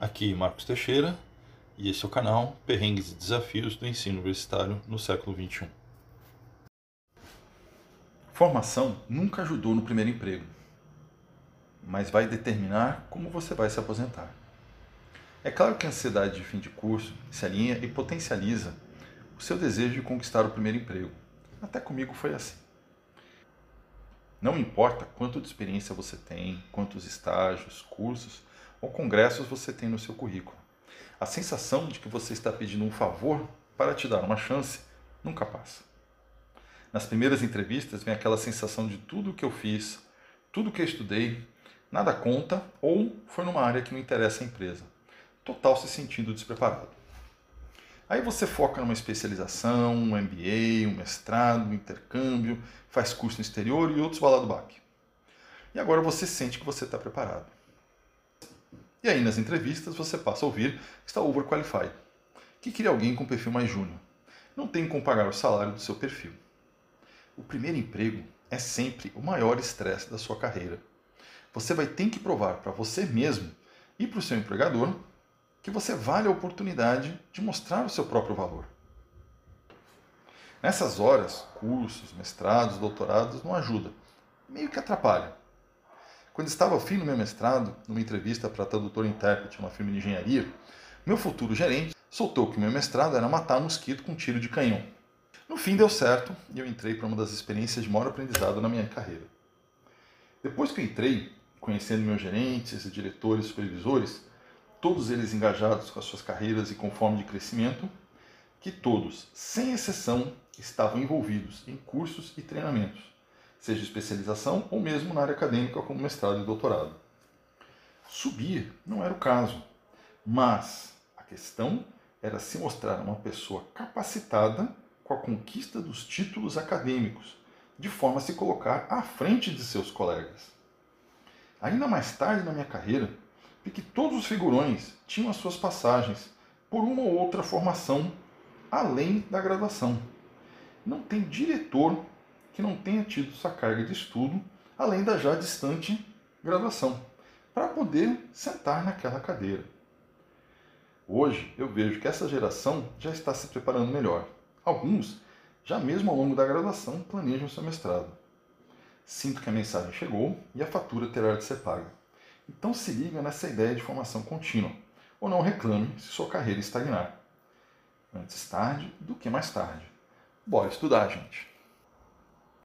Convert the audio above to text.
Aqui Marcos Teixeira e esse é o canal Perrengues e Desafios do Ensino Universitário no século XXI. Formação nunca ajudou no primeiro emprego, mas vai determinar como você vai se aposentar. É claro que a ansiedade de fim de curso se alinha e potencializa o seu desejo de conquistar o primeiro emprego. Até comigo foi assim. Não importa quanto de experiência você tem, quantos estágios, cursos ou congressos você tem no seu currículo. A sensação de que você está pedindo um favor para te dar uma chance nunca passa. Nas primeiras entrevistas vem aquela sensação de tudo o que eu fiz, tudo o que eu estudei, nada conta ou foi numa área que não interessa a empresa. Total se sentindo despreparado. Aí você foca numa especialização, um MBA, um mestrado, um intercâmbio, faz curso no exterior e outros balado baque. E agora você sente que você está preparado. E aí nas entrevistas você passa a ouvir que está overqualified, que queria alguém com perfil mais júnior. Não tem como pagar o salário do seu perfil. O primeiro emprego é sempre o maior estresse da sua carreira. Você vai ter que provar para você mesmo e para o seu empregador que você vale a oportunidade de mostrar o seu próprio valor. Nessas horas, cursos, mestrados, doutorados não ajudam, meio que atrapalham. Quando estava ao fim do meu mestrado, numa entrevista para tradutor e intérprete numa firma de engenharia, meu futuro gerente soltou que meu mestrado era matar mosquito com um tiro de canhão. No fim deu certo e eu entrei para uma das experiências de maior aprendizado na minha carreira. Depois que eu entrei, conhecendo meus gerentes, diretores, supervisores, todos eles engajados com as suas carreiras e com de crescimento, que todos, sem exceção, estavam envolvidos em cursos e treinamentos, seja especialização ou mesmo na área acadêmica como mestrado e doutorado. Subir não era o caso, mas a questão era se mostrar uma pessoa capacitada com a conquista dos títulos acadêmicos, de forma a se colocar à frente de seus colegas. Ainda mais tarde na minha carreira, e que todos os figurões tinham as suas passagens por uma ou outra formação além da graduação. Não tem diretor que não tenha tido sua carga de estudo além da já distante graduação, para poder sentar naquela cadeira. Hoje eu vejo que essa geração já está se preparando melhor. Alguns, já mesmo ao longo da graduação, planejam seu mestrado. Sinto que a mensagem chegou e a fatura terá de ser paga. Então se liga nessa ideia de formação contínua, ou não reclame se sua carreira estagnar. Antes tarde do que mais tarde. Bora estudar, gente!